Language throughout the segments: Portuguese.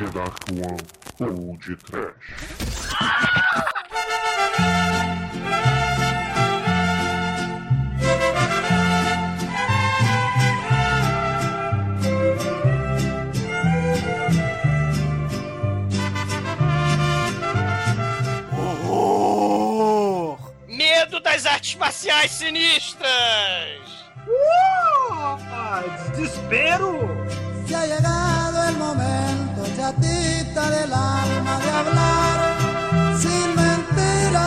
The Dark One ou de Trash. Horror! Medo das artes marciais sinistras! Uh, desespero! Se ha llegado el momento, del alma, de hablar sin mentiras.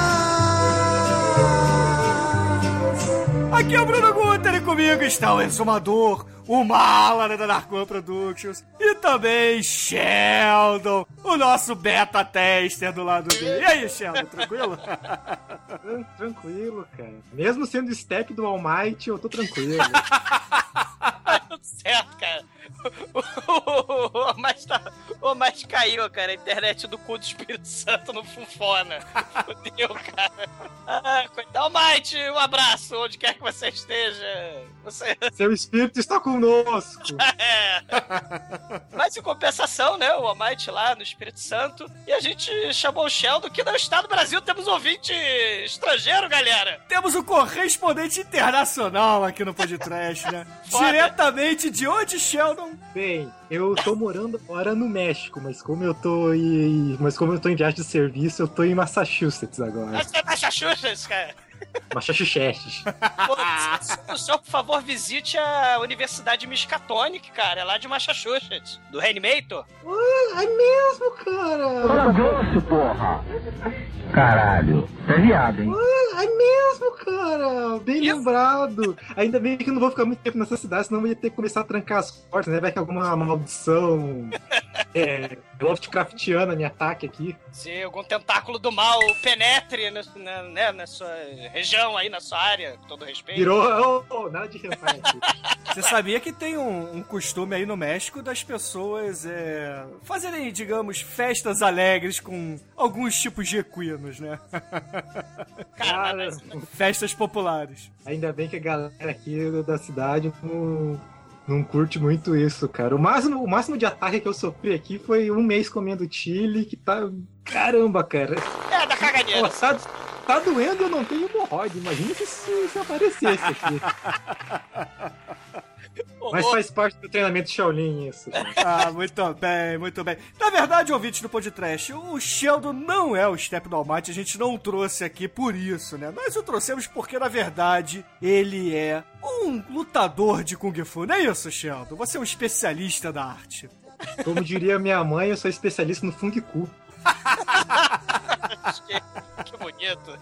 Aqui é o Bruno Guter e comigo está o Exumador, o Mala da Narcon Productions e também Sheldon, o nosso beta tester do lado dele. E aí, Sheldon, tranquilo? Tran- Tranquilo, cara. Mesmo sendo step do All Might, eu tô tranquilo. Tudo certo, cara. O mais, tá, o mais caiu, cara. A internet do cu do Espírito Santo no Funfona. Fudeu, cara. Ah, coitado. Almighty, um abraço, onde quer que você esteja. Você. Seu espírito está conosco. É. Mas em compensação, né? O Almighty lá no Espírito Santo. E a gente chamou o Sheldon, que no estado do Brasil temos ouvinte estrangeiro, galera. Temos o correspondente internacional aqui no Podcast, né? Diretamente de onde, Sheldon? Bem, eu tô morando agora no México, mas como eu tô em. Mas como eu tô em viagem de serviço, eu tô em Massachusetts agora. Você é Massachusetts, cara. Massachusetts. Pô, se- se- só, por favor, visite a Universidade Miskatonic, cara. É lá de Massachusetts. Do Reanimator. Ah, é mesmo, cara! Fala grosso, porra! Caralho, é viado, hein? Ah, é mesmo, cara! Bem Isso. lembrado! Ainda bem que eu não vou ficar muito tempo nessa cidade, senão eu ia ter que começar a trancar as portas, né? Vai que alguma maldição é, Lovecraftiana me ataque aqui. Se algum tentáculo do mal penetre na, na, né, na sua região aí, na sua área, com todo respeito. Virou. Oh, oh, nada de aqui. Você sabia que tem um, um costume aí no México das pessoas é, fazerem, digamos, festas alegres com alguns tipos de equinos, né? Cara, Festas populares. ainda bem que a galera aqui da cidade não, não curte muito isso, cara. O máximo, o máximo de ataque que eu sofri aqui foi um mês comendo chile, que tá. Caramba, cara. é da caganeira. Pô, tá, tá doendo e eu não tenho hemorroide. Imagina se isso se aparecesse aqui. Mas faz parte do treinamento Shaolin isso. Ah, muito bem, muito bem. Na verdade, ouvinte do podcast, o Sheldon não é o Step do Almighty, a gente não o trouxe aqui por isso, né? Nós o trouxemos porque, na verdade, ele é um lutador de Kung Fu, não é isso, Sheldon? Você é um especialista da arte. Como diria minha mãe, eu sou especialista no Fung Ku. que, que bonito.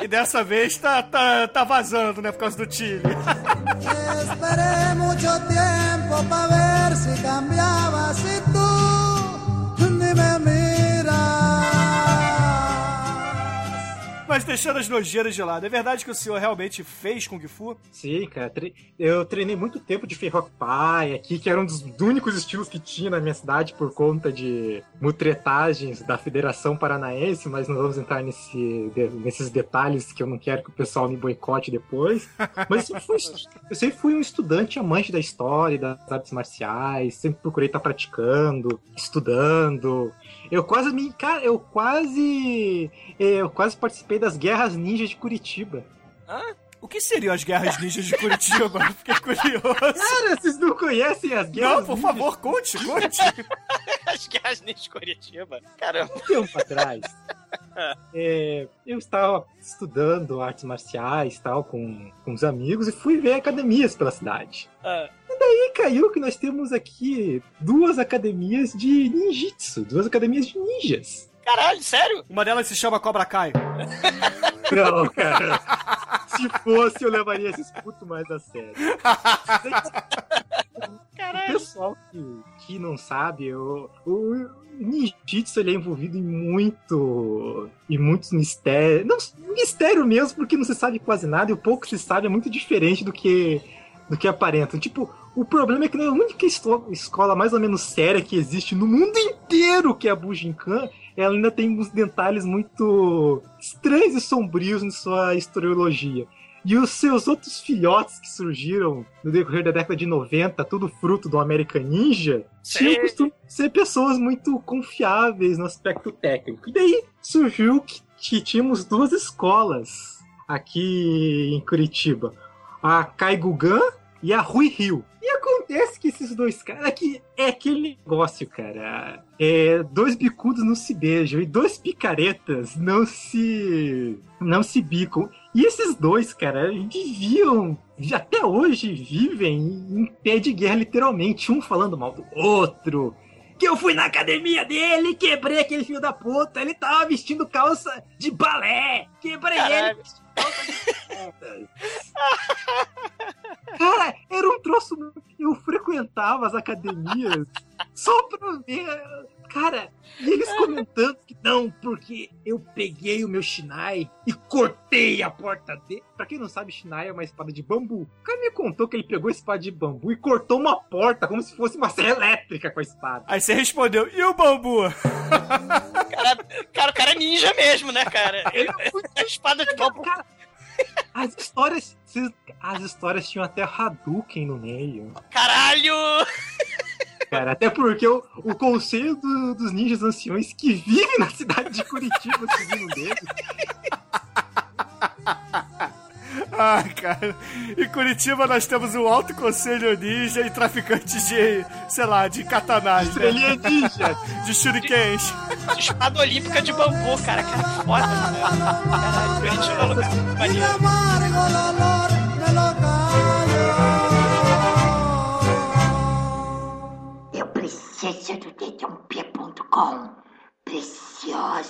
E dessa vez tá, tá, tá vazando, né? Por causa do Chile. Esperé mucho tiempo pa ver si cambiaba, si tú ni me Mas deixando as nojeiras de lado, é verdade que o senhor realmente fez Kung Fu? Sim, cara. Eu treinei muito tempo de Ferroc Pai aqui, que era um dos únicos estilos que tinha na minha cidade por conta de mutretagens da Federação Paranaense, mas não vamos entrar nesse, nesses detalhes que eu não quero que o pessoal me boicote depois. Mas eu, fui, eu sempre fui um estudante amante da história, e das artes marciais, sempre procurei estar praticando, estudando. Eu quase me. Cara, eu quase. Eu quase participei das guerras ninjas de Curitiba. O que seriam as guerras ninjas de Curitiba? Fiquei curioso. Cara, vocês não conhecem as guerras Não, por ninjas? favor, conte, conte. As guerras de Curitiba. Caramba. um tempo atrás, é, eu estava estudando artes marciais tal com, com os amigos e fui ver academias pela cidade. Ah, caiu que nós temos aqui duas academias de ninjitsu, duas academias de ninjas. caralho, sério? Uma delas se chama Cobra Kai. Não, cara. Se fosse, eu levaria esses putos mais a sério. O Caralho. pessoal que, que não sabe, o, o ninjitsu ele é envolvido em muito. em muitos mistérios. Não, mistério mesmo, porque não se sabe quase nada, e o pouco que se sabe é muito diferente do que. do que aparenta. Tipo, o problema é que a única escola mais ou menos séria que existe no mundo inteiro, que é a Bujinkan, ela ainda tem uns detalhes muito estranhos e sombrios em sua historiologia. E os seus outros filhotes que surgiram no decorrer da década de 90, tudo fruto do American Ninja, tinham costume ser pessoas muito confiáveis no aspecto técnico. E daí surgiu que, que tínhamos duas escolas aqui em Curitiba. A Kaigugan e a Rui Rio. E acontece que esses dois caras aqui é aquele negócio, cara. É, dois bicudos não se beijam e dois picaretas não se não se bicam. E esses dois, cara, viviam, até hoje vivem em pé de guerra, literalmente, um falando mal do outro. Que eu fui na academia dele, quebrei aquele filho da puta, ele tava vestindo calça de balé, quebrei ele. Caralho. Um troço. Eu frequentava as academias só pra ver. Cara, e eles comentando que não, porque eu peguei o meu Shinai e cortei a porta dele. Pra quem não sabe, Shinai é uma espada de bambu. O cara me contou que ele pegou a espada de bambu e cortou uma porta como se fosse uma serra elétrica com a espada. Aí você respondeu, e o bambu? Cara, cara, o cara é ninja mesmo, né, cara? Ele é muito A espada de bambu. Cara, as histórias. As histórias tinham até Hadouken no meio. Caralho! Cara, até porque o, o conselho do- dos ninjas anciões que vive na cidade de Curitiba, segundo deles, Ai, cara. Em Curitiba nós temos o Alto Conselho Ninja e traficantes de, sei lá, de katanás, né? estrelinha ninja. De shurikens. Espada olímpica de bambu, cara. Cara, foda, né? Caralho, Curitiba é um lugar muito maneiro. Eu preciso do dedãopia.com. Preciosa.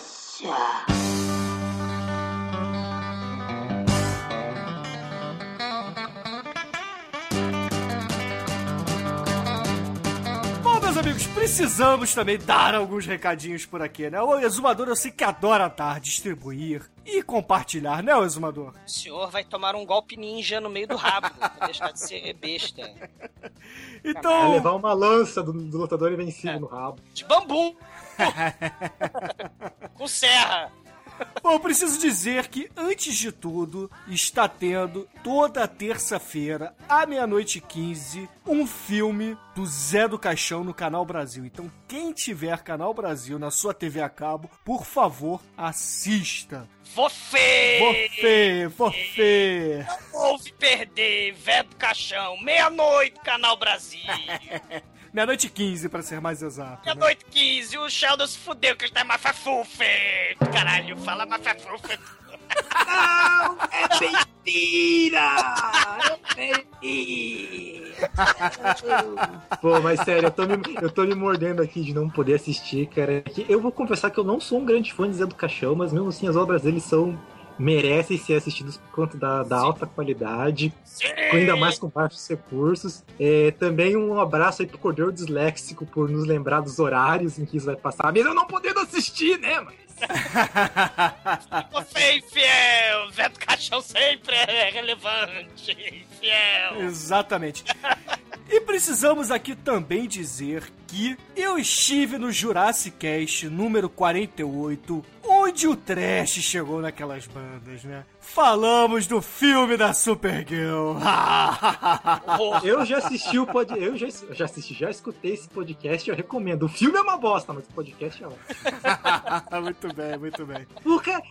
Amigos, precisamos também dar alguns recadinhos por aqui, né? O Exumador eu sei que adora dar, distribuir e compartilhar, né, Exumador? O senhor vai tomar um golpe ninja no meio do rabo pra deixar de ser besta. Vai Então, levar uma lança do, do lutador invencível no rabo. De bambu! Com serra! Bom, eu preciso dizer que, antes de tudo, está tendo toda terça-feira, à meia-noite e 15, um filme do Zé do Caixão no Canal Brasil. Então, quem tiver Canal Brasil na sua TV a cabo, por favor, assista. Você! Forfê, forfê. Ouve perder, velho do caixão, meia-noite, Canal Brasil. Meia-noite e 15, pra ser mais exato. né? Meia-noite 15, o Sheldon se fudeu que está em mafafufe. Caralho, fala mafafufe. Não! É mentira! É mentira! Pô, mas sério, eu tô, me, eu tô me mordendo aqui de não poder assistir, cara. Eu vou confessar que eu não sou um grande fã de Zé do Caixão, mas mesmo assim as obras dele são. Merecem ser assistidas por conta da, da alta qualidade, ainda mais com baixos recursos. É, também um abraço aí pro Cordeiro Disléxico por nos lembrar dos horários em que isso vai passar, mesmo eu não podendo assistir, né, mas. Você infiel, Zé do Caixão sempre é relevante, infiel. Exatamente. E precisamos aqui também dizer que eu estive no Jurassic Cast número 48, onde o trash chegou naquelas bandas, né? Falamos do filme da Supergirl. Eu já assisti o pod... eu já, já assisti, já escutei esse podcast, eu recomendo. O filme é uma bosta, mas o podcast é ótimo. muito bem, muito bem.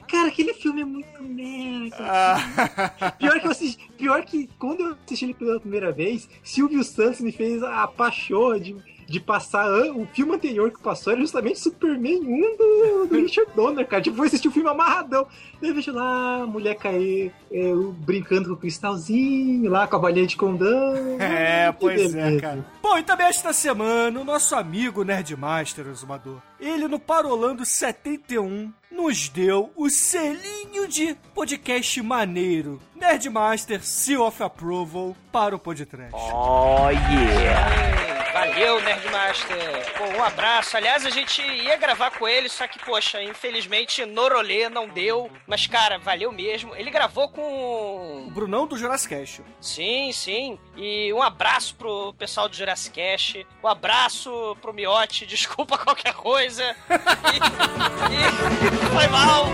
Cara, aquele filme é muito merda. Ah, Pior que eu assisti, pior que quando eu assisti ele pela primeira vez, Silvio Santos me fez a pachorra de, de passar o filme anterior que passou era justamente Superman 1 do, do Richard Donner, cara. Tipo, eu assisti o filme amarradão. Daí eu vejo lá a mulher cair é, brincando com o cristalzinho, lá com a balinha de condão. É, pois é, beleza. cara. Bom, e também esta semana, o nosso amigo Nerdmaster, Exumador, ele no Parolando 71 nos deu o selinho de podcast maneiro. Nerdmaster Seal of Approval para o podcast. Valeu, Nerdmaster. Pô, um abraço. Aliás, a gente ia gravar com ele, só que, poxa, infelizmente, Norolê não deu. Mas, cara, valeu mesmo. Ele gravou O com. Brunão do Jurassic. Sim, sim. E um abraço pro pessoal do Jurassic. Um abraço pro Miote. Desculpa qualquer coisa. E, e foi mal.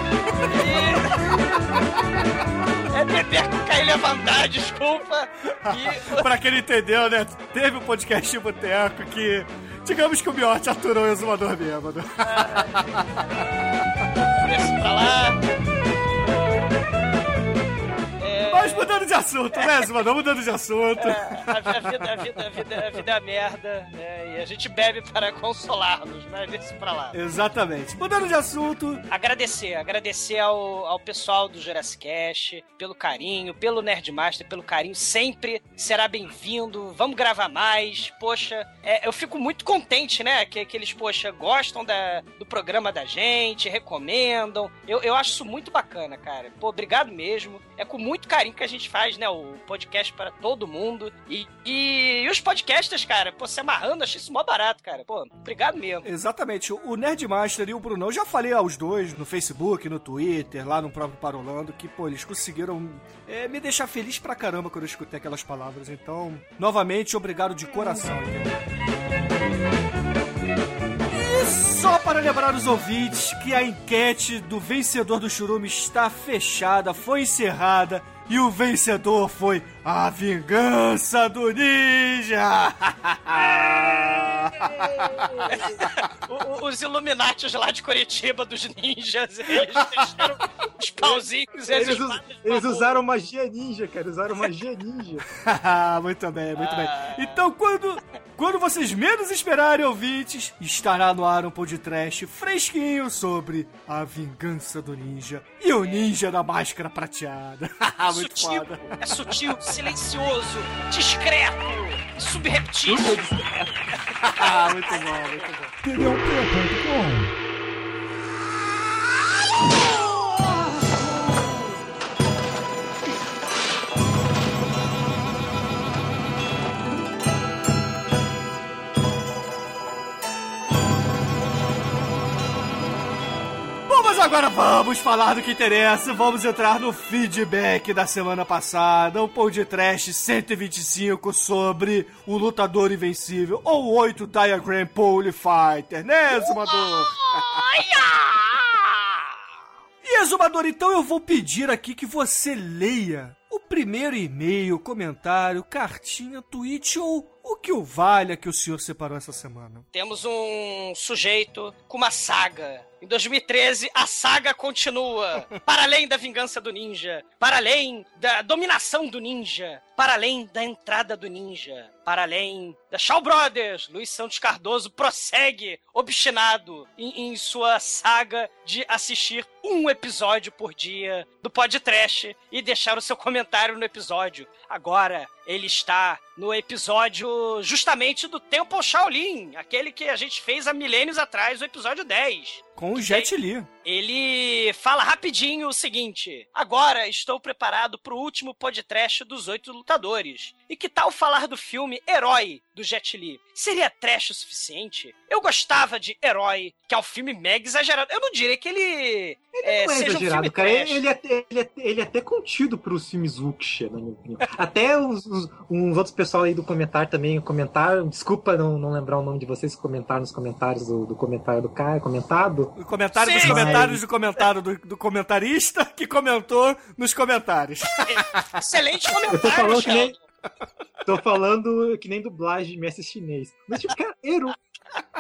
E... é beber cocaína e levantar, desculpa. E pra quem não entendeu, né? Teve um podcast de boteco que. Digamos que o Miotti aturou o exumador bêbado. desce pra lá. Mas mudando de assunto, né, Exumador? Mudando de assunto. É, a, a vida, a, vida, a, vida, a vida é merda, né? E a gente bebe para consolar-nos, né? Desce pra lá. Exatamente. Mudando de assunto, Agradecer, agradecer ao, ao pessoal do Jurassic Cast pelo carinho, pelo Nerdmaster, pelo carinho, sempre será bem-vindo, vamos gravar mais, poxa, é, eu fico muito contente, né, que, que eles, poxa, gostam da, do programa da gente, recomendam, eu, eu acho isso muito bacana, cara, pô, obrigado mesmo, é com muito carinho que a gente faz, né, o podcast para todo mundo, e, e, e os podcasters, cara, pô, se amarrando, achei isso mó barato, cara, pô, obrigado mesmo. Exatamente. O Nerdmaster e o Brunão, já falei aos dois no Facebook, no Twitter, lá no próprio Parolando, que, pô, eles conseguiram é, me deixar feliz pra caramba quando eu escutei aquelas palavras. Então, novamente, obrigado de coração. entendeu? Para lembrar os ouvintes que a enquete do vencedor do Churume está fechada, foi encerrada. E o vencedor foi a vingança do ninja! O- o- os Illuminati lá de Curitiba, dos ninjas, eles deixaram os pauzinhos e as Eles, us- eles usaram magia ninja, cara. Usaram magia ninja. muito bem, muito bem. Então, quando, quando vocês menos esperarem, ouvintes, estará no ar um podcast fresquinho sobre a vingança do ninja e o ninja da máscara prateada. muito sutil, foda. é sutil, silencioso, discreto, subreptício. muito bom, muito bom. Agora vamos falar do que interessa. Vamos entrar no feedback da semana passada. Um de trash 125 sobre o lutador invencível ou 8 Diagram Pole Fighter, né, Zumador? E Exumador, então eu vou pedir aqui que você leia o primeiro e-mail, comentário, cartinha, tweet ou o que o valha que o senhor separou essa semana. Temos um sujeito com uma saga. Em 2013, a saga continua. Para além da vingança do ninja. Para além da dominação do ninja. Para além da entrada do ninja. Para além da Shaw Brothers. Luiz Santos Cardoso prossegue obstinado em, em sua saga de assistir um episódio por dia do podcast e deixar o seu comentário no episódio. Agora, ele está no episódio justamente do Temple Shaolin, aquele que a gente fez há milênios atrás, o episódio 10. Com o Jet Li. Ele fala rapidinho o seguinte: Agora estou preparado para o último podcast dos oito lutadores. E que tal falar do filme Herói do Jet Li? Seria trash o suficiente? Eu gostava de Herói, que é um filme mega exagerado. Eu não diria que ele, é, Não é seja um exagerado, filme cara. Ele é, até- ele, é, ele é até contido pros filmes Wuxia, na minha opinião. Até os, os- uns outros pessoal aí do comentário também comentaram. Desculpa não, não lembrar o nome de vocês que comentaram nos comentários do, do comentário do cara comentado. O comentário dos Sim. comentários do comentário do, do comentarista que comentou nos comentários. Excelente Eu tô comentário, falando que nem. Tô falando que nem dublagem de mestre chinês. Mas, tipo, cara, Hero-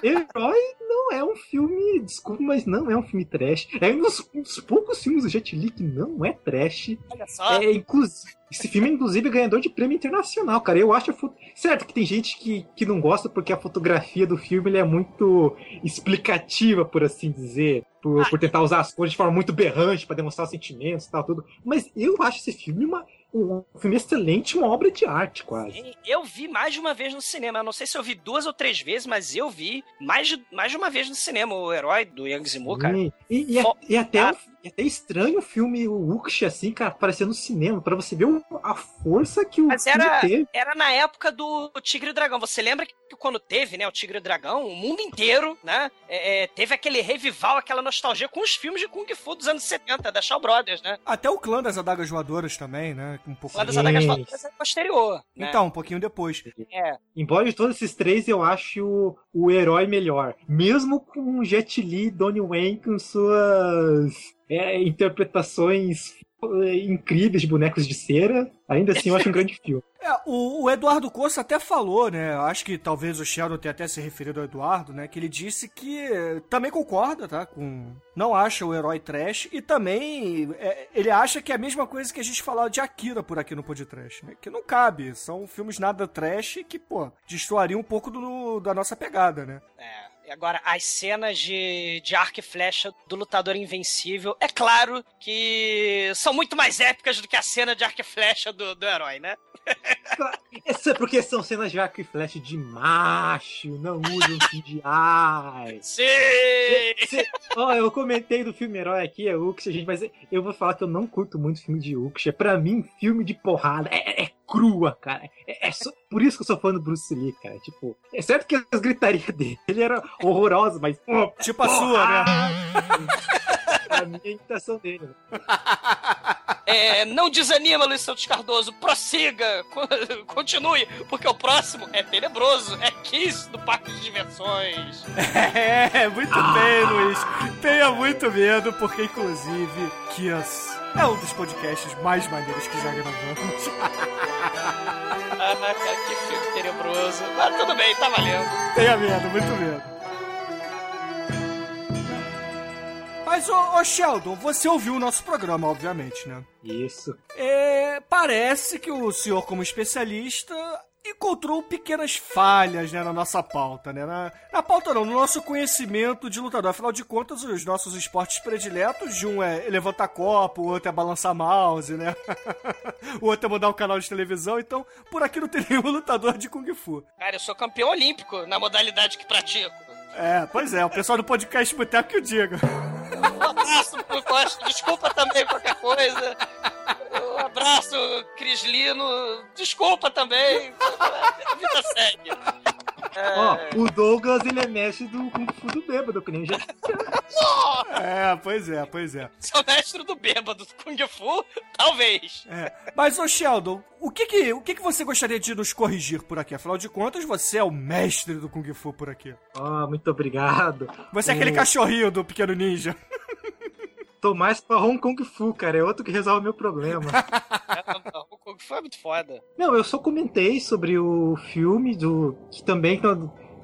Herói não é um filme. Desculpa, mas não é um filme trash. É um dos, um dos poucos filmes do Jet Li que não é trash. Olha só. É, inclusive, esse filme é, inclusive, ganhador de prêmio internacional, cara. Eu acho. a fo- Certo que tem gente que, que não gosta porque a fotografia do filme é muito explicativa, por assim dizer. Por, Ah, por tentar usar as cores de forma muito berrante pra demonstrar os sentimentos e tal, tudo. Mas eu acho esse filme uma, um filme excelente, uma obra de arte, quase. Eu vi mais de uma vez no cinema. Eu não sei se eu vi duas ou três vezes, mas eu vi mais de, mais de uma vez no cinema o herói do Yang Zimu, cara. E, e, e, até, Ah. E até estranho o filme, o Wuxia, assim, cara, aparecendo no cinema, pra você ver o- a força que o Mas era- teve. Era na época do Tigre e o Dragão. Você lembra que quando teve, né, o Tigre e o Dragão, o mundo inteiro, né, é, é, teve aquele revival, aquela nostalgia com os filmes de Kung Fu dos anos 70, da Shaw Brothers, né? Até o clã das adagas voadoras também, né? Um pouco. Lá das Sim. Adagas Voadoras é posterior. Né? Então, um pouquinho depois. É. Embora de todos esses três, eu acho o, o herói melhor. Mesmo com Jet Li e Donnie Yen com suas é, interpretações eh, incríveis de bonecos de cera, ainda assim eu acho um grande filme. É, o, o Eduardo Costa até falou, né? Acho que talvez o Sheldon tenha até se referido ao Eduardo, né? Que ele disse que eh, também concorda, tá? Com. Não acha o herói trash e também é, ele acha que é a mesma coisa que a gente falava de Akira por aqui no podcast, né? Que não cabe. São filmes nada trash que, pô, destoariam um pouco do, da nossa pegada, né? É. Agora, as cenas de, de arco e flecha do lutador invencível, é claro que são muito mais épicas do que a cena de arco e flecha do, do herói, né? Isso é porque são cenas de arco e flecha de macho, não usam CGI. Sim! Ó, eu comentei do filme herói aqui, é Uxia, gente, mas eu vou falar que eu não curto muito filme de Uxia. Pra mim, filme de porrada é crua, cara. É, é só- por isso que eu sou fã do Bruce Lee, cara. Tipo, é certo que as gritarias dele eram horrorosas, mas. pô, Tipo a sua, né? a minha imitação dele. É, não desanima, Luiz Santos Cardoso. Prossiga. co- Continue. Porque o próximo é tenebroso. É Kiss do Parque de Diversões. É, muito bem, Luiz. Tenha muito medo, porque inclusive Kiss é um dos podcasts mais maneiros que já gravamos. Ah, cara, que filme tenebroso. Mas tudo bem, tá valendo. Tenha medo, muito medo. Mas, ô, ô, Sheldon, você ouviu o nosso programa, obviamente, né? Isso. É, parece que o senhor, como especialista, encontrou pequenas falhas né, na nossa pauta, né? Na, na pauta não, no nosso conhecimento de lutador. Afinal de contas, os nossos esportes prediletos, de um é levantar copo, o outro é balançar mouse, né? o outro é mudar um canal de televisão. Então, por aqui não tem nenhum lutador de Kung Fu. Cara, eu sou campeão olímpico na modalidade que pratico. É, pois é, o pessoal do podcast Boteco que o diga. Um abraço pro Costa. Desculpa também qualquer coisa. Um abraço, Cris Lino. Desculpa também. A vida segue. É, Ó, o Douglas, ele é mestre do Kung Fu do bêbado, que nem já É, pois é, pois é. Sou mestre do bêbado do Kung Fu? Talvez. É. Mas, ô Sheldon, o que que, o que que você gostaria de nos corrigir por aqui? Afinal de contas, você é o mestre do Kung Fu por aqui. Ó, muito obrigado. Você é aquele O- cachorrinho do Pequeno Ninja. Tô mais pra Hong Kong Fu, cara. É outro que resolve meu problema. É muito foda. Não, eu só comentei sobre o filme do. que também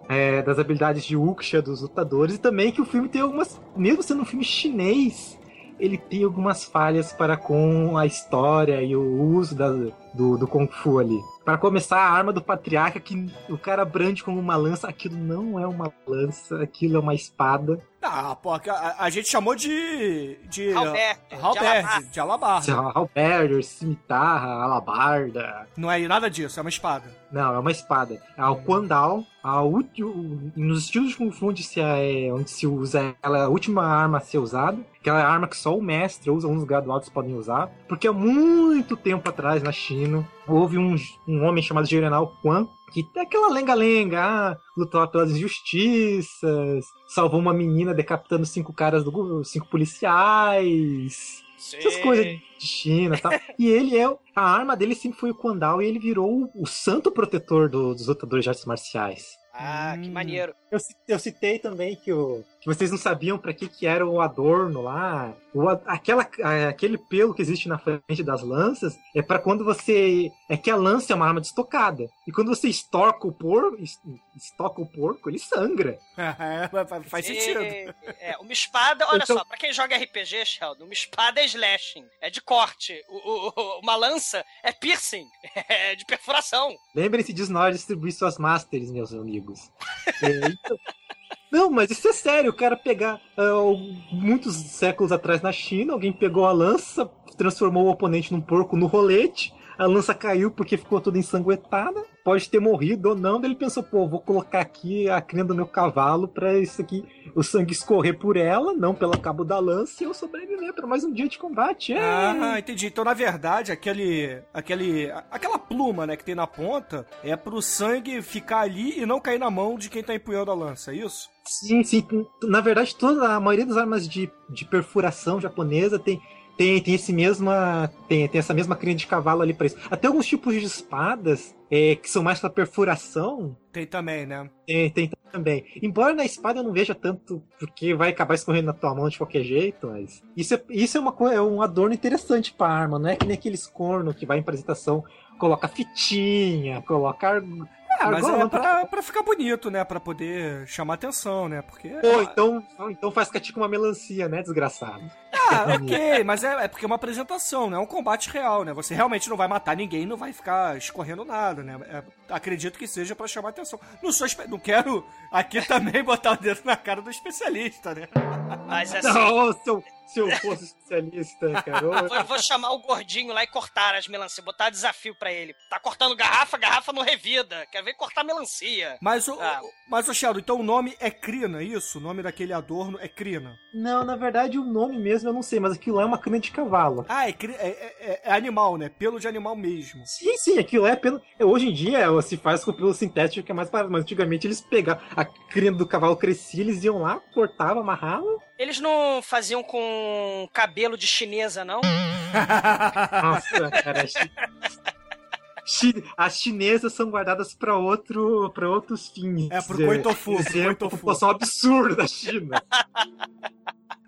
é, das habilidades de Uxia dos lutadores, e também que o filme tem algumas. Mesmo sendo um filme chinês, ele tem algumas falhas para com a história e o uso da- do, do Kung Fu ali. Para começar, a arma do patriarca, que o cara brande como uma lança, aquilo não é uma lança, aquilo é uma espada. Ah, pô, a, a gente chamou de. de. Halberd, de Halberd, alabarda. de alabarda. Halberd, cimitarra, alabarda. Não é nada disso, é uma espada. Não, é uma espada. A Kwandao, a ulti- o- nos estilos de Kung Fu onde se, é, onde se usa ela, é a última arma a ser usada. Aquela arma que só o mestre ou os alunos graduados podem usar. Porque há muito tempo atrás, na China, houve um, um homem chamado General Quan, que tem aquela lenga-lenga, ah, lutou pelas injustiças, salvou uma menina decapitando cinco caras, do, cinco policiais. Essas Sim. coisas de China e tal. e ele é. A arma dele sempre foi o Kwandao e ele virou o, o santo protetor do- dos lutadores de artes marciais. Ah, que Hum. maneiro. Eu, eu citei também que, o, que vocês não sabiam pra que, que era o adorno lá. O, aquela, aquele pelo que existe na frente das lanças é pra quando você. É que a lança é uma arma destocada. E quando você estoca o porco, es- estoca o porco, ele sangra. É, faz- sentido. É, uma espada, olha Então- só, pra quem joga RPG, Sheldon, uma espada é slashing, é de corte. O- o- uma lança é piercing, é de perfuração. Lembrem-se disso na hora de distribuir suas masters, meus amigos. É, então- Não, mas isso é sério. O cara pegar. ah, muitos séculos atrás na China, alguém pegou a lança, transformou o oponente num porco no rolete. A lança caiu porque ficou toda ensanguentada. Pode ter morrido ou não. Ele pensou, pô, vou colocar aqui a crina do meu cavalo pra isso aqui, o sangue escorrer por ela, não pelo cabo da lança, e eu sobreviver pra mais um dia de combate. É. Ah, entendi. Então, na verdade, aquele, aquele, aquela pluma, né, que tem na ponta é pro sangue ficar ali e não cair na mão de quem tá empunhando a lança, é isso? Sim, sim. Na verdade, toda a maioria das armas de, de perfuração japonesa tem, tem, tem esse mesma tem, tem essa mesma crina de cavalo ali para isso. Até alguns tipos de espadas é, que são mais para perfuração Tem também, né? tem, tem também. Embora na espada eu não veja tanto, porque vai acabar escorrendo na tua mão de qualquer jeito, mas. Isso é, isso é, uma, é um adorno interessante pra arma, não é que nem aqueles corno que vai em apresentação, coloca fitinha, coloca. É, mas argola, é não, pra, pra ficar bonito, né? Pra poder chamar atenção, né? Porque. Pô, então, então faz catinho com uma melancia, né, desgraçado? Ah, ok, mas é, é porque é uma apresentação, né? É um combate real, né? Você realmente não vai matar ninguém, não vai ficar escorrendo nada, né? É, acredito que seja pra chamar atenção. Não sou espe- não quero aqui também botar o dedo na cara do especialista, né? Mas assim, Não, se eu, se eu fosse especialista, cara. eu- eu vou chamar o gordinho lá e cortar as melancias, botar desafio pra ele. Tá cortando garrafa, garrafa não revida. Quer ver cortar melancia. Mas o, Ah. mas o Sheldon, então o nome é Crina, isso? O nome daquele adorno é Crina. Não, na verdade o nome mesmo eu não sei, mas aquilo lá é uma cana de cavalo. Ah, é, cri- é- é- é animal, né? Pelo de animal mesmo. Sim, sim, aquilo é pelo. Hoje em dia se faz com pelo sintético que é mais barato, mas antigamente eles pegavam a crina do cavalo crescia, eles iam lá, cortavam, amarravam. Eles não faziam com cabelo de chinesa, não? Nossa, cara. As chinesas são guardadas para outro, para outros fins. É, pro coitofu, pro Isso é uma coitofu. população absurda da China.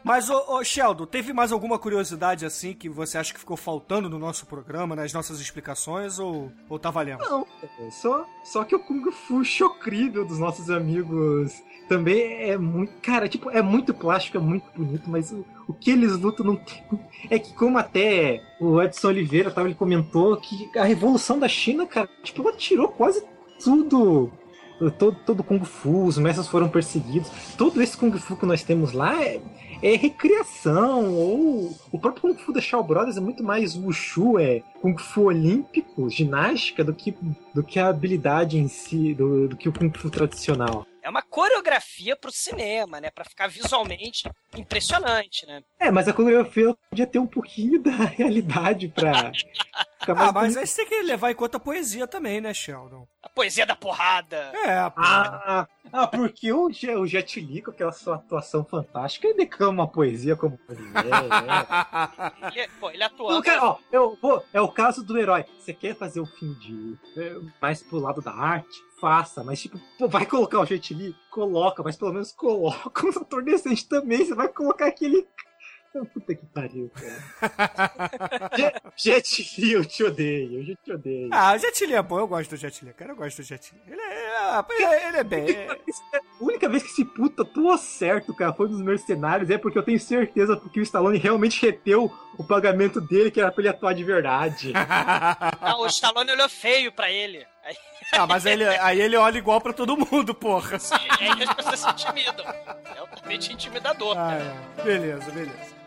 Mas, ô, ô, Sheldon, teve mais alguma curiosidade assim que você acha que ficou faltando no nosso programa, nas nossas explicações, ou, ou tá valendo? Não, cara, só, só que o Kung Fu chocrível dos nossos amigos também é muito. Cara, tipo, é muito plástico, é muito bonito, mas o, o que eles lutam não tem. É que, como até o Edson Oliveira tava, ele comentou que a revolução da China, cara, tipo, ela tirou quase tudo. Todo, todo Kung Fu, os mestres foram perseguidos. Todo esse Kung Fu que nós temos lá é, é recriação. Ou o próprio Kung Fu da Shaw Brothers é muito mais Wushu, é Kung Fu olímpico, ginástica, do que, do que a habilidade em si, do, do que o Kung Fu tradicional. É uma coreografia pro cinema, né? Pra ficar visualmente impressionante, né? É, mas a coreografia podia ter um pouquinho da realidade pra Ah, mas aí você tem que levar em conta a poesia também, né, Sheldon? A poesia da porrada. É, pô. Ah, ah, porque o, o Jet Li, com aquela sua atuação fantástica, ele declama uma poesia como né? Ele, pô, ele Não, atuando. cara, ó, eu vou- é o caso do herói. Você quer fazer o fim de é, mais pro lado da arte? Faça, mas tipo, pô, vai colocar o Jet Li? Coloca, mas pelo menos coloca um ator decente também. Você vai colocar aquele. Ah, Puta que pariu, cara. Jet, Li, eu te odeio, eu te odeio. Ah, o Jet Li é bom, eu gosto do Jet Li, cara, eu gosto do Jet Li. Ele é, ele, ele é bem. é- A única vez que esse puta atuou certo, cara, foi nos Mercenários, é porque eu tenho certeza que o Stallone realmente reteu o pagamento dele, que era pra ele atuar de verdade. Não, o Stallone olhou feio pra ele. Aí, ah, mas aí ele, aí ele olha igual pra todo mundo, porra. aí as pessoas se intimidam. É altamente intimidador, Ah, cara. é. Beleza, beleza.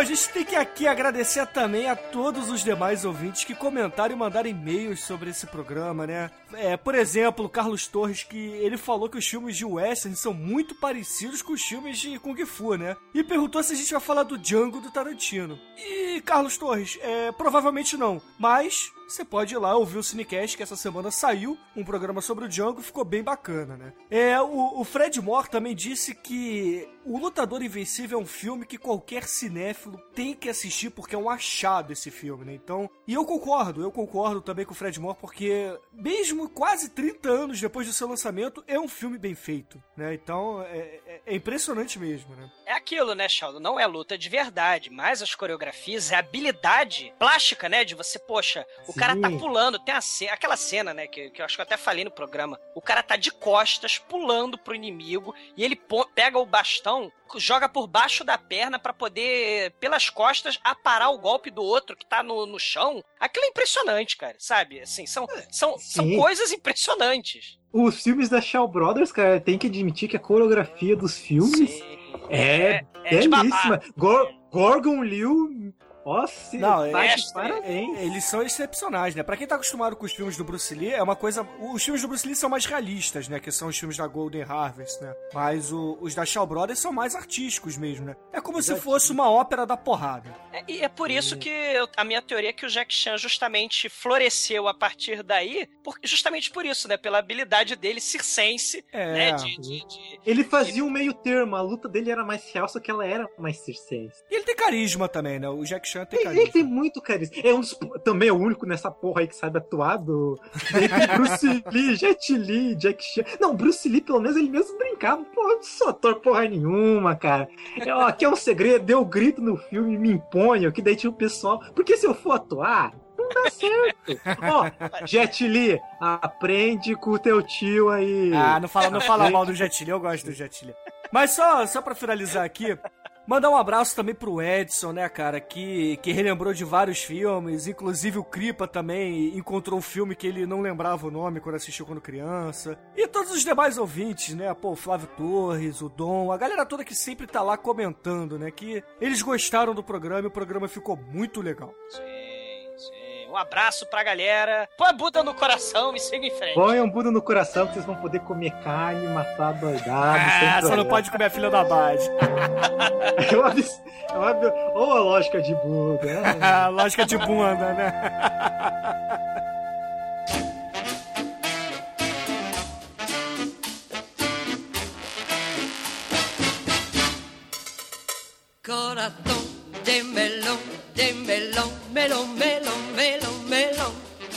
A gente tem que aqui agradecer também a todos os demais ouvintes que comentaram e mandaram e-mails sobre esse programa, né? É, por exemplo, o Carlos Torres, que ele falou que os filmes de western são muito parecidos com os filmes de Kung Fu, né? E perguntou se a gente vai falar do Django do Tarantino. E, Carlos Torres, é, provavelmente não, mas você pode ir lá ouvir o Cinecast, que essa semana saiu um programa sobre o Django, ficou bem bacana, né? É, o, o Fred Moore também disse que o Lutador Invencível é um filme que qualquer cinéfilo tem que assistir, porque é um achado esse filme, né? Então, e eu concordo, eu concordo também com o Fred Moore, porque mesmo quase 30 anos depois do seu lançamento, é um filme bem feito, né? Então, é, é- é impressionante mesmo, né? É aquilo, né, Sheldon? Não é luta de verdade, mas as coreografias, é a habilidade plástica, né? De você, poxa, o cara tá pulando, tem a ce- aquela cena, né, que, que eu acho que eu até falei no programa. O cara tá de costas, pulando pro inimigo, e ele pega o bastão, joga por baixo da perna pra poder, pelas costas, aparar o golpe do outro que tá no, no chão. Aquilo é impressionante, cara, sabe? Assim, são, são, são Sim. coisas impressionantes. Os filmes da Shaw Brothers, cara, tem que admitir que a coreografia dos filmes Sim. é, é de belíssima. Gor- Gorgon Liu, nossa, Não, tá é- de parabéns. Eles são excepcionais, né? Pra quem tá acostumado com os filmes do Bruce Lee, é uma coisa. Os filmes do Bruce Lee são mais realistas, né? Que são os filmes da Golden Harvest, né? Mas o- os da Shaw Brothers são mais artísticos mesmo, né? É como se fosse uma ópera da porrada. É, E é por isso que eu- a minha teoria é que o Jack Chan justamente floresceu a partir daí, por- justamente por isso, né? Pela habilidade dele circense, É. né? De, de- de- Ele fazia um meio termo, a luta dele era mais real, só que ela era mais circense. E ele tem carisma também, né? O Jack Chan tem carisma. ele tem muito carisma. É um dos, também é o único nessa porra aí que sabe atuar do. Bruce Lee, Jet Li, Jack Chan. Não, Bruce Lee, pelo menos, ele mesmo brincava. Pô, eu não sou ator porra nenhuma, cara. É, ó, aqui é um segredo, deu grito no filme, me imponho, que daí tinha o pessoal. Porque se eu for atuar. Não dá certo. Ó, Jet Li, aprende com o teu tio aí. Ah, não fala, não fala mal do Jet Li, eu gosto do Jet Li. Mas só, só pra finalizar aqui, mandar um abraço também pro Edson, né, cara, que, que relembrou de vários filmes, inclusive o Kripa também encontrou um filme que ele não lembrava o nome quando assistiu quando criança. E todos os demais ouvintes, né, pô, Flávio Torres, o Dom, a galera toda que sempre tá lá comentando, né, que eles gostaram do programa e o programa ficou muito legal. Sim, sim. Um abraço pra galera. Põe a Buda no coração e siga em frente. Põe um Buda no coração que vocês vão poder comer carne, matar doidado. Ah, só não pode comer a filha da Bad. É uma, é uma, Ou a lógica de Buda. né? A lógica de bunda, né? Corazón de melón, de melón, melón, melón, melón, melón.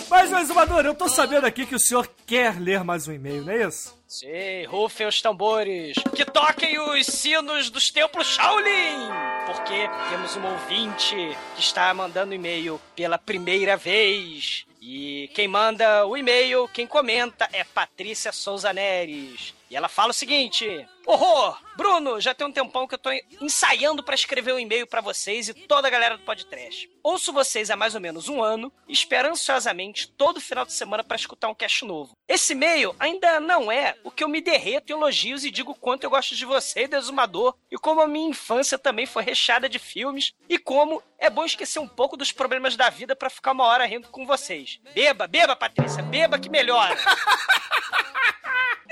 Mas, exumador, eu tô sabendo aqui que o senhor quer ler mais um e-mail, não é isso? Sim, rufem os tambores. Que toquem os sinos dos templos Shaolin. Porque temos um ouvinte que está mandando e-mail pela primeira vez. E quem manda o e-mail, quem comenta, é Patrícia Souza Neres. E ela fala o seguinte: Horror! Bruno, já tem um tempão que eu tô ensaiando pra escrever um e-mail pra vocês e toda a galera do podcast. Ouço vocês há mais ou menos um ano e espero ansiosamente todo final de semana pra escutar um cast novo. Esse e-mail ainda não é o que eu me derreto em elogios e digo o quanto eu gosto de você, Desumador, e como a minha infância também foi recheada de filmes e como é bom esquecer um pouco dos problemas da vida pra ficar uma hora rindo com vocês. Beba, beba, Patrícia, beba que melhora.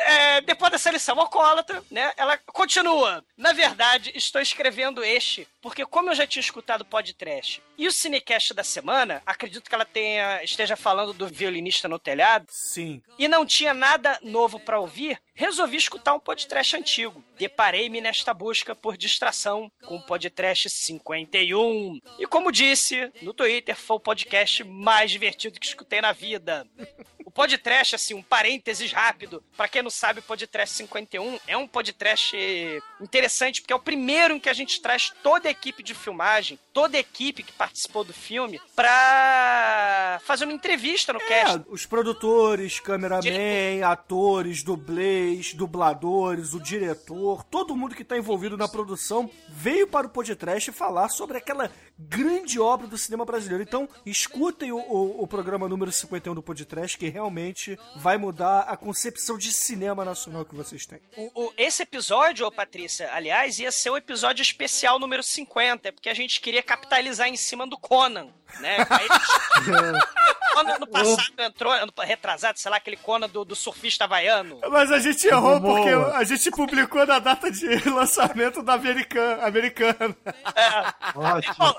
É, depois dessa lição alcoólatra, né? Ela continua. Na verdade, estou escrevendo este, porque como eu já tinha escutado o podcast e o Cinecast da semana, acredito que ela tenha, esteja falando do violinista no telhado, Sim. e não tinha nada novo pra ouvir, resolvi escutar um podcast antigo. Deparei-me nesta busca por distração com o podcast 51. E como disse no Twitter, foi o podcast mais divertido que escutei na vida. O podcast, assim, um parênteses rápido. Pra quem não sabe, o podcast 51 é um podcast interessante porque é o primeiro em que a gente traz toda a equipe de filmagem, toda a equipe que participou do filme, pra fazer uma entrevista no cast. É, os produtores, cameraman, atores, dublês, dubladores, o diretor, todo mundo que tá envolvido na produção veio para o podcast falar sobre aquela grande obra do cinema brasileiro. Então, escutem o, o- o programa número 51 do podcast, que realmente vai mudar a concepção de cinema nacional que vocês têm. O- o- esse episódio, ô Patrícia, aliás, ia ser o episódio especial número 50, porque a gente queria capitalizar em cima do Conan, né? Aí, ano passado entrou, ano retrasado, sei lá, aquele Conan do, do surfista havaiano. Mas a gente errou Boa. porque a gente publicou na data de lançamento da americana. americana. Ótimo.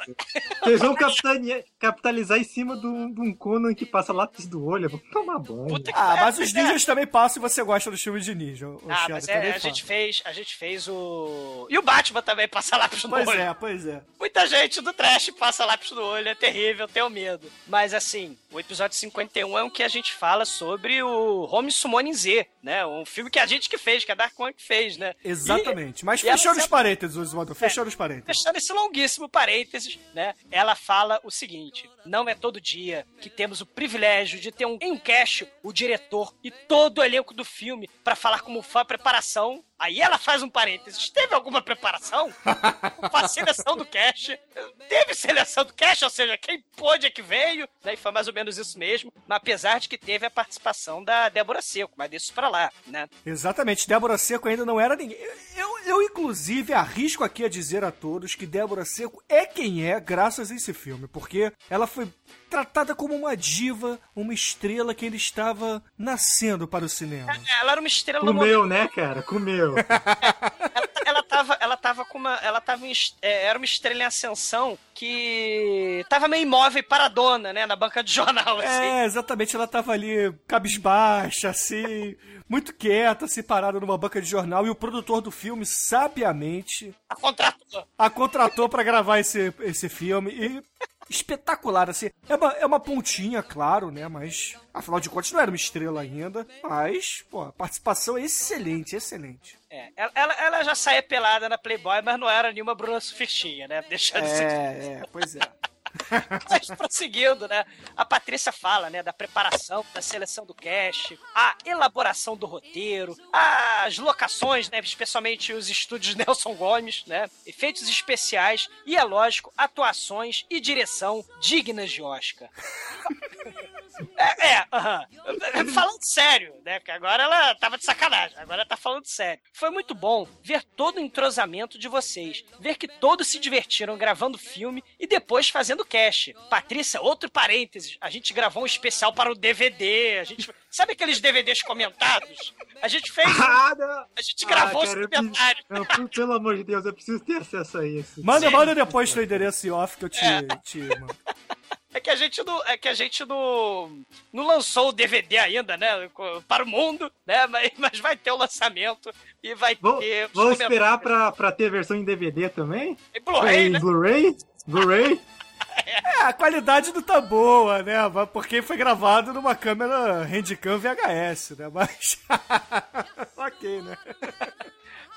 Vocês vão capitania- capitalizar em cima de um, de um Conan que passa lápis do olho. Vamos tomar banho. Puta que Ah, mas os ninjas também passam e você gosta dos filmes de ninja. O Ah, Xavier mas é, a fala. gente fez, a gente fez o. E o Batman também passa lápis no Pois olho. é, pois é. Muita gente do trash passa lápis no olho, é terrível, tenho medo. Mas assim, o episódio 51 é um que a gente fala sobre o Home Summoning Z, né? Um filme que a gente que fez, que a Dark One que fez, né? Exatamente. Mas e ela fechando os sempre- parênteses, Oswaldo. Fechando os E, parênteses. fechando esse longuíssimo parênteses, né? Ela fala o seguinte: Gucci não é todo dia que temos o privilégio de ter um, em um cast o diretor e todo o elenco do filme pra falar como foi a preparação. Aí ela faz um parênteses. Teve alguma preparação? Pra seleção do cast. Teve seleção do cast, ou seja, quem pôde é que veio. Né? E foi mais ou menos isso mesmo. Mas apesar de que teve a participação da Débora Seco, mas deixa isso pra lá, né? Exatamente. Débora Seco ainda não era ninguém. Eu, eu, inclusive, arrisco aqui a dizer a todos que Débora Seco é quem é graças a esse filme. Porque ela foi tratada como uma diva, uma estrela que ele estava nascendo para o cinema. Ela era uma estrela no Comeu, né, cara? Comeu. ela, ela tava, ela tava com uma. ela tava em é, era uma estrela em ascensão que tava meio imóvel e paradona, né, na banca de jornal, assim. É, exatamente, ela tava ali cabisbaixa, assim, muito quieta, assim, parada numa banca de jornal, e o produtor do filme, sabiamente, A contratou. a contratou pra gravar esse, esse filme, e espetacular, assim, é uma, é uma pontinha, claro, né, mas, afinal de contas, não era uma estrela ainda, mas, pô, a participação é excelente, excelente. É, ela, ela, já saía pelada na Playboy, mas não era nenhuma Bruna Sufistinha, né? Deixa de ser. É, é, pois é. Mas prosseguindo, né? A Patrícia fala, né, da preparação, da seleção do cast, a elaboração do roteiro, as locações, né, especialmente os estúdios Nelson Gomes, né, efeitos especiais e, é lógico, atuações e direção dignas de Oscar. É, é, aham. Falando sério, né? Que agora ela tava de sacanagem, agora ela tá falando sério. Foi muito bom ver todo o entrosamento de vocês, ver que todos se divertiram gravando filme e depois fazendo cast. Patrícia, outro parênteses, a gente gravou um especial para o DVD, a gente... Sabe aqueles DVDs comentados? A gente fez... Ah, não. A gente gravou Ah, os cara, eu preciso- comentários. não, por- pelo amor de Deus, eu preciso ter acesso a isso. Manda, Sim. manda depois teu endereço off que eu te, É. te mando. É que a gente não, é que a gente não, não lançou o DVD ainda, né? Para o mundo, né? Mas, mas vai ter o lançamento e vai Vamos, ter. os vamos esperar pra, pra ter versão em DVD também? Em Blu-ray, Em né? Blu-ray? Blu-ray? É, a qualidade não tá boa, né? Porque foi gravado numa câmera Handicam VHS, né? Mas. ok, né?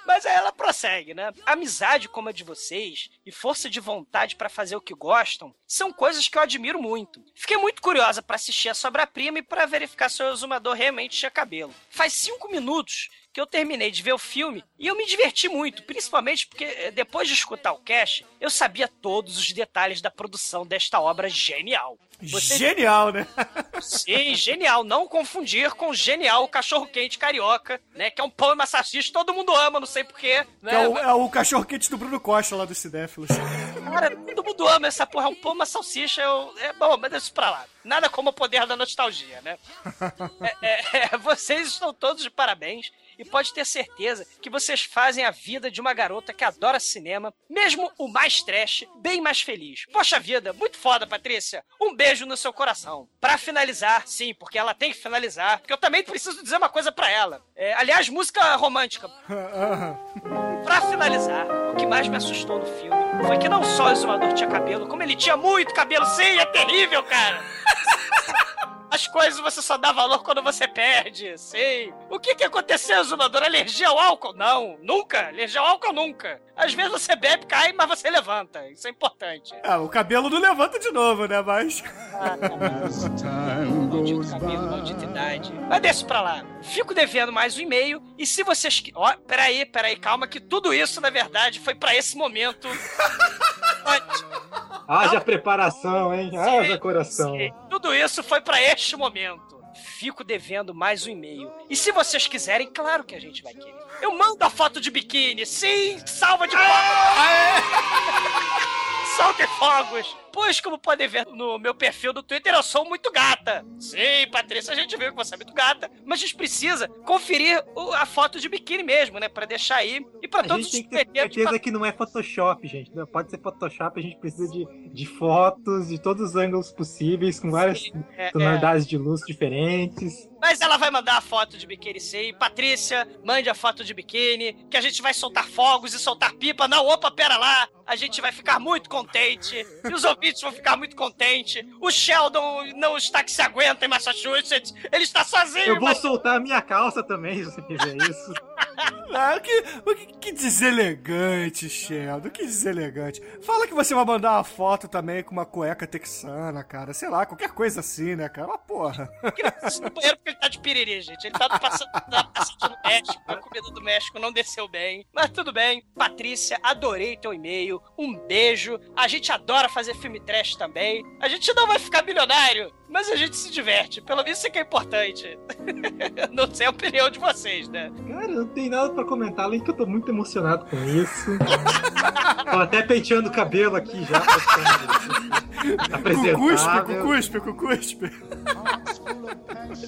Mas aí ela prossegue, né? Amizade como a de vocês e força de vontade pra fazer o que gostam são coisas que eu admiro muito. Fiquei muito curiosa pra assistir a Sobra-Prima e pra verificar se o exumador realmente tinha cabelo. Faz cinco minutos que eu terminei de ver o filme e eu me diverti muito, principalmente porque eh, depois de escutar o cast, eu sabia todos os detalhes da produção desta obra genial. Você Genial, né? Sim, genial. Não confundir com genial o cachorro-quente carioca, né? Que é um pão e uma salsicha, todo mundo ama, não sei porquê. Né? É o, é o cachorro-quente do Bruno Costa lá do Cinéfilos. Cara, todo mundo ama essa porra, é um pão e uma salsicha. Eu... É bom, mas deixa isso pra lá. Nada como o poder da nostalgia, né? É, é, é, vocês estão todos de parabéns e pode ter certeza que vocês fazem a vida de uma garota que adora cinema, mesmo o mais trash, bem mais feliz. Poxa vida, muito foda, Patrícia. Um beijo no seu coração. Pra finalizar, sim, porque ela tem que finalizar, porque eu também preciso dizer uma coisa pra ela. É, aliás, música romântica. Pra finalizar, o que mais me assustou no filme foi que não só o exumador tinha cabelo, como ele tinha muito cabelo. Sim, é terrível, cara. As coisas você só dá valor quando você perde, sim. O que que aconteceu, exumador? Alergia ao álcool? Não, nunca. Alergia ao álcool, nunca. Às vezes você bebe, cai, mas você levanta. Isso é importante. É, o cabelo não levanta de novo, né? Mas. Maldito cabelo, maldita idade. Mas deixa pra lá. Fico devendo mais um e-mail. E se vocês. Ó, peraí, peraí, calma, que tudo isso, na verdade, foi pra esse momento. Haja preparação, hein? Haja coração. Tudo isso foi pra este momento. Fico devendo mais um e-mail. E se vocês quiserem, claro que a gente vai querer. Eu mando a foto de biquíni. Sim, salva de fogos. Soltem fogos. Pois, como podem ver no meu perfil do Twitter, eu sou muito gata. Sim, Patrícia, a gente viu que você é muito gata. Mas a gente precisa conferir o- a foto de biquíni mesmo, né? Pra deixar aí. E pra A todos gente tem os que ter certeza que não é Photoshop, gente. Não pode ser Photoshop, a gente precisa de, de fotos de todos os ângulos possíveis, com várias é, é. tonalidades de luz diferentes. Mas ela vai mandar a foto de biquíni sim. Patrícia, mande a foto de biquíni, que a gente vai soltar fogos e soltar pipa. Não, opa, pera lá. A gente vai ficar muito contente. E os ouvintes vão ficar muito contentes. O Sheldon não está que se aguenta em Massachusetts. Ele está sozinho. Eu vou mas- soltar a minha calça também, se você quiser isso. Ah, que, que, que deselegante, Sheldon. Que deselegante. Fala que você vai mandar uma foto também com uma cueca texana, cara. Sei lá, qualquer coisa assim, né, cara? Uma porra. banheiro porque ele tá de piriri, gente. Ele tá passando, tá no México. A comida do México não desceu bem. Mas tudo bem. Patrícia, adorei teu e-mail. Um beijo. A gente adora fazer filme trash também. A gente não vai ficar milionário, mas a gente se diverte. Pelo menos isso é que é importante. não sei a opinião de vocês, né? Cara, não tem nada pra comentar, além que eu tô muito emocionado com isso. tô até penteando o cabelo aqui já. Pra ficar Com cuspe, Apresentável. com cuspe, com cuspe.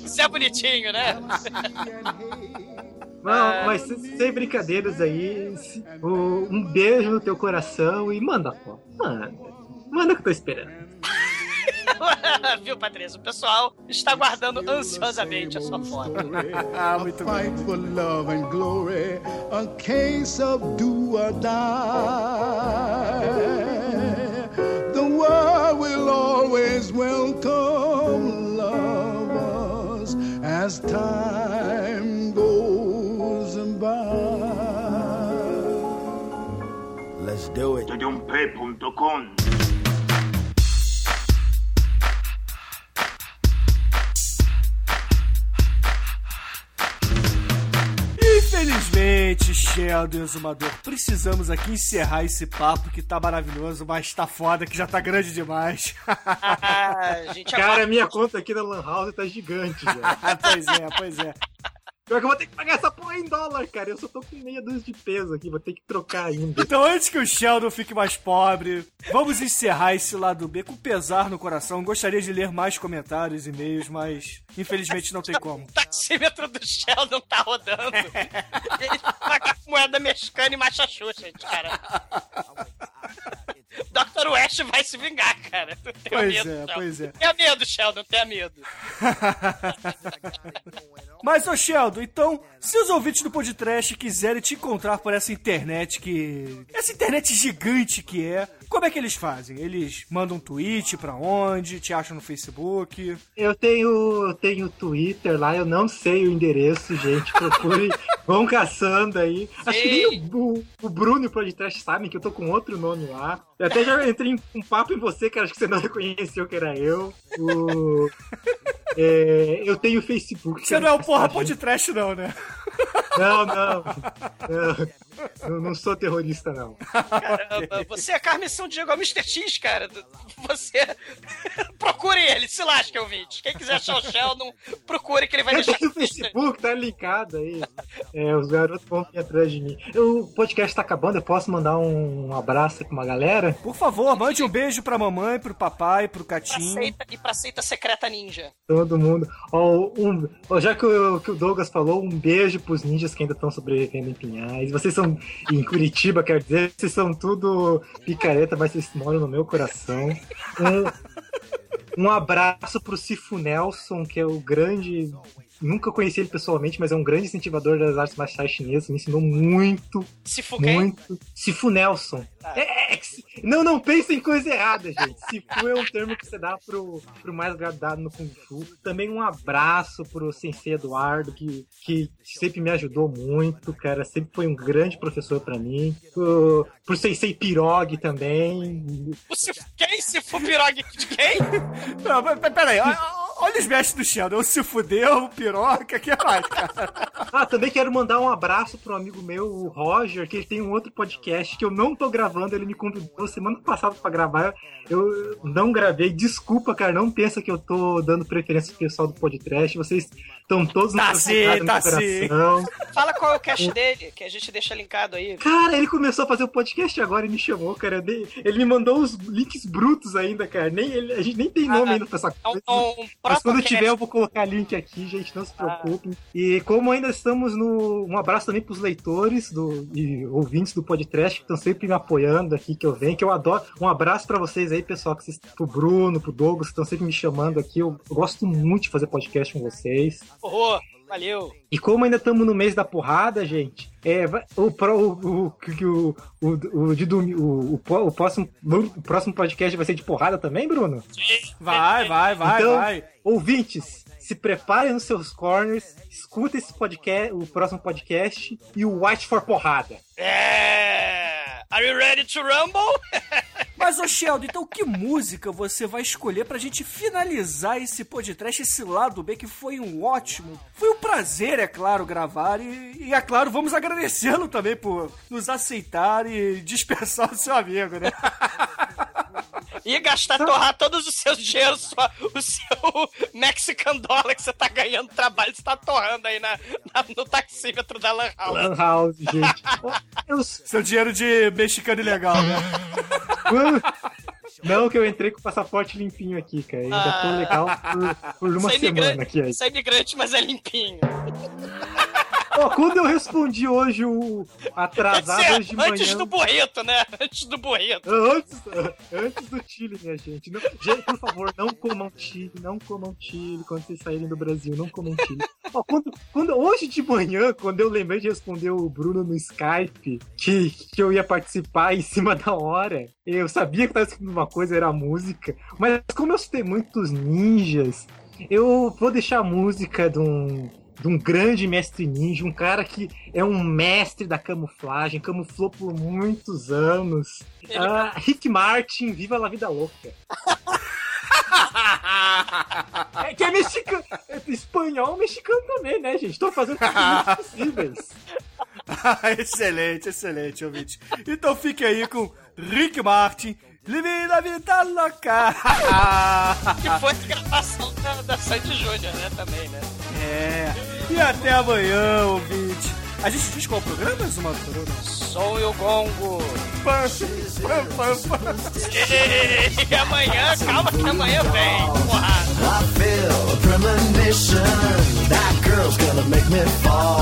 Isso é bonitinho, né? Não, mas sem brincadeiras aí, um beijo no teu coração e manda foto. Manda. Manda que eu tô esperando. Viu, Patrícia? O pessoal está aguardando ansiosamente a sua foto. Ah, muito bom. World will always welcome lovers as time goes by. Let's do it. Tudumpé.com Infelizmente, Sheldon e Exumador, precisamos aqui encerrar esse papo que tá maravilhoso, mas tá foda, que já tá grande demais. Ah, a gente Cara, aguarda. minha conta aqui na Lan House tá gigante, já. pois é, pois é. Pior que eu vou ter que pagar essa porra em dólar, cara. Eu só tô com meia dúzia de peso aqui, vou ter que trocar ainda. Então, antes que o Sheldon fique mais pobre, vamos encerrar esse lado B com pesar no coração. Gostaria de ler mais comentários, e-mails, mas infelizmente não tem como. O taxímetro do Sheldon tá rodando. Ele paga com moeda mexicana e marcha xuxa, gente, cara. Dr. West vai se vingar, cara. Tenha Pois medo, é, Sheldon. pois é. Tenha medo, Sheldon, tenha medo. Mas, ô Sheldon, então, se os ouvintes do podcast quiserem te encontrar por essa internet que. Essa internet gigante que é, como é que eles fazem? Eles mandam um tweet pra onde? Te acham no Facebook? Eu tenho, eu tenho Twitter lá, eu não sei o endereço, gente. Procure, vão caçando aí. Acho que nem o, o, o Bruno e o podcast sabem que eu tô com outro nome lá. Eu até já entrei em um papo em você, cara, acho que você não reconheceu que era eu. O- é, eu tenho Facebook. Você não é o porra pô de trash, não, né? Não, não. Não, não, não sou terrorista, não. Caramba, você é Carmen São Diego, é o Mr. X, cara. Você. Procure ele, se lasque, ouvinte. Quem quiser achar o Sheldon, procure que ele vai deixar. tenho Facebook, tá linkado aí. É, os garotos vão vir atrás de mim. O podcast tá acabando, eu posso mandar um abraço pra uma galera? Por favor, mande um beijo pra mamãe, pro papai, pro Pra Catinho. seita, e pra seita secreta ninja. Todo mundo. Ó, um, ó, já que o, que o Douglas falou, um beijo pros ninjas que ainda estão sobrevivendo em Pinhais. Vocês são em Curitiba, quer dizer, vocês são tudo picareta, mas vocês moram no meu coração. Um, um abraço pro Cifu Nelson, que é o grande. Nunca conheci ele pessoalmente, mas é um grande incentivador das artes marciais chinesas. Me ensinou muito, Se quem? muito. Cifu Nelson. É, é, que- não, não pensem em coisa errada, gente. Sifu é um termo que você dá pro, pro mais gradado no Kung Fu. Também um abraço pro Sensei Eduardo, que, que sempre me ajudou muito, cara. Sempre foi um grande professor pra mim. Pro, pro Sensei Pirog também. O se... Quem? Se pirogue de quem? Não, peraí, olha, os mestres do Sheldon. O se fudeu, piroca, que mais, cara? Ah, também quero mandar um abraço pro amigo meu, o Roger, que ele tem um outro podcast que eu não tô gravando. Ele me convidou semana passada pra gravar. Eu não gravei. Desculpa, cara. Não pensa que eu tô dando preferência pro pessoal do podcast. Vocês estão todos Tá no sim, tá coração. Fala qual é o cast dele, que a gente deixa linkado aí. Cara, ele começou a fazer o podcast agora e me chamou, cara. Ele me mandou os links brutos ainda, cara. Nem, ele- a gente nem tem nome Ah, ainda pra essa É um, coisa. é um Mas quando tiver, eu vou colocar link aqui, gente, não se preocupem. E como ainda estamos no. Um abraço também pros leitores do, e ouvintes do podcast que estão sempre me apoiando aqui, que eu venho, que eu adoro. Um abraço pra vocês aí, pessoal, que vocês, pro Bruno, pro Douglas, que estão sempre me chamando aqui. Eu, eu gosto muito de fazer podcast com vocês. Horror, valeu. E como ainda estamos no mês da porrada, gente, é, o, pro- o, o, que o, o, o, de domi- o, o, o próximo, o próximo podcast vai ser de porrada também, Bruno? Vai, vai, vai, então, vai. ouvintes, se preparem nos seus corners, escuta esse podcast, o próximo podcast e o White for Porrada. É. Are you ready to rumble? Mas, ô Sheldon, então que música você vai escolher pra gente finalizar esse podcast, esse lado B, que foi um ótimo. Foi um prazer, é claro, gravar e, e é claro, vamos agradecê-lo também por nos aceitar e dispensar o seu amigo, né? E gastar, torrar todos os seus dinheiros, sua- o seu Mexican dollar que você tá ganhando trabalho, você tá torrando aí na, na- no taxímetro da Lan House. Lan House, gente. Eu, Seu dinheiro de mexicano ilegal, né? não que eu entrei com o passaporte limpinho aqui, cara. Ainda tô legal por, por uma semana aqui. Aí. você é imigrante, mas é limpinho. Ó, quando eu respondi hoje o atrasado dizer, hoje de manhã. antes do burrito, né? Antes do burrito. Antes, antes do Chile, minha gente. Não, gente, por favor, não comam Chile, não comam Chile quando vocês saírem do Brasil, não comam Chile. Ó, quando, quando, hoje de manhã, quando eu lembrei de responder o Bruno no Skype, que, que eu ia participar em cima da hora, eu sabia que estava escrevendo uma coisa, era a música, mas como eu citei muitos ninjas, eu vou deixar a música de um, de um grande mestre ninja, um cara que é um mestre da camuflagem, camuflou por muitos anos. Ah, Rick Martin, viva la vida louca. é que é mexicano, é espanhol mexicano também, né, gente? Tô fazendo tudo possíveis. excelente, excelente, ouvinte. Então fique aí com Rick Martin, Livre da vida louca. que foi a gravação da, da Sandy Júnior, né, também, né? É. E até amanhã, ouvinte. A gente diz qual programa, Zuma Som e o gongo. Pam, pam, pam. E amanhã, calma que amanhã vem. Porrada. I feel a premonition. That girl's gonna make me fall.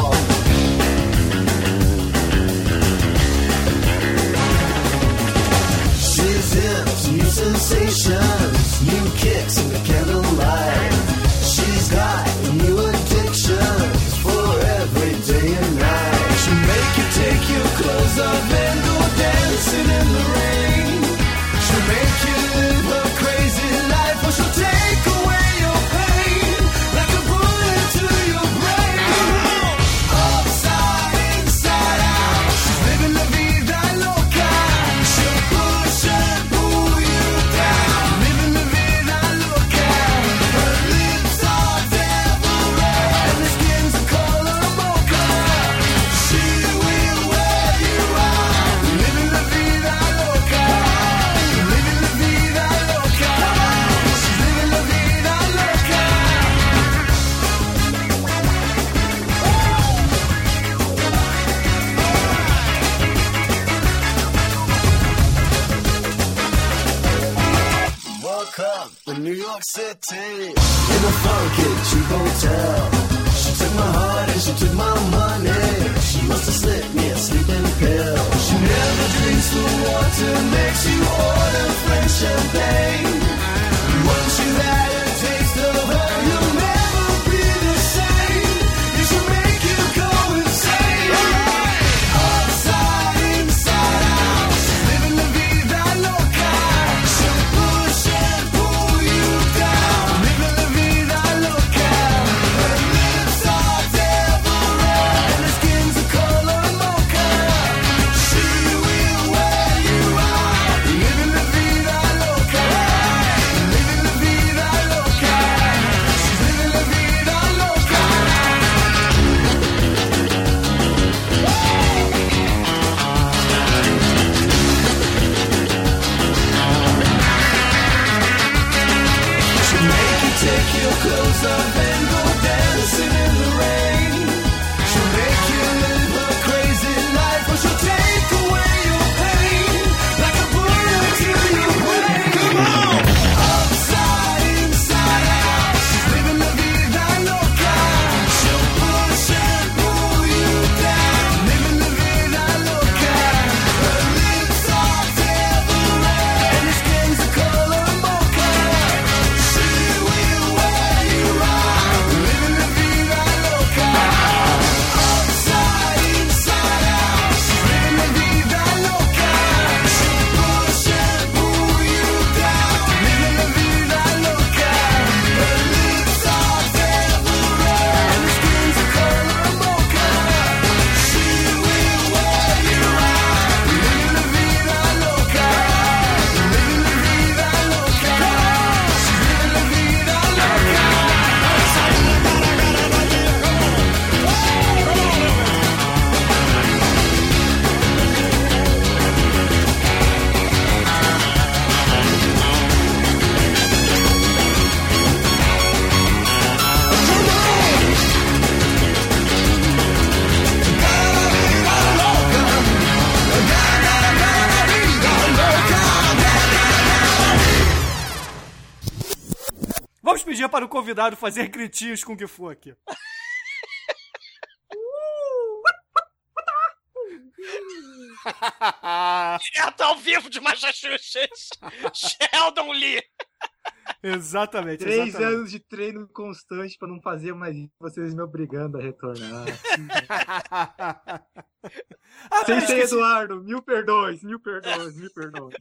Makes you convidado fazer gritinhos com o que for aqui. Direto ao vivo de Massachusetts, Sheldon Lee. Exatamente. Três exatamente. anos de treino constante para não fazer mais vocês me obrigando a retornar. ah, Sem ser Eduardo, mil perdões, mil perdões, mil perdões.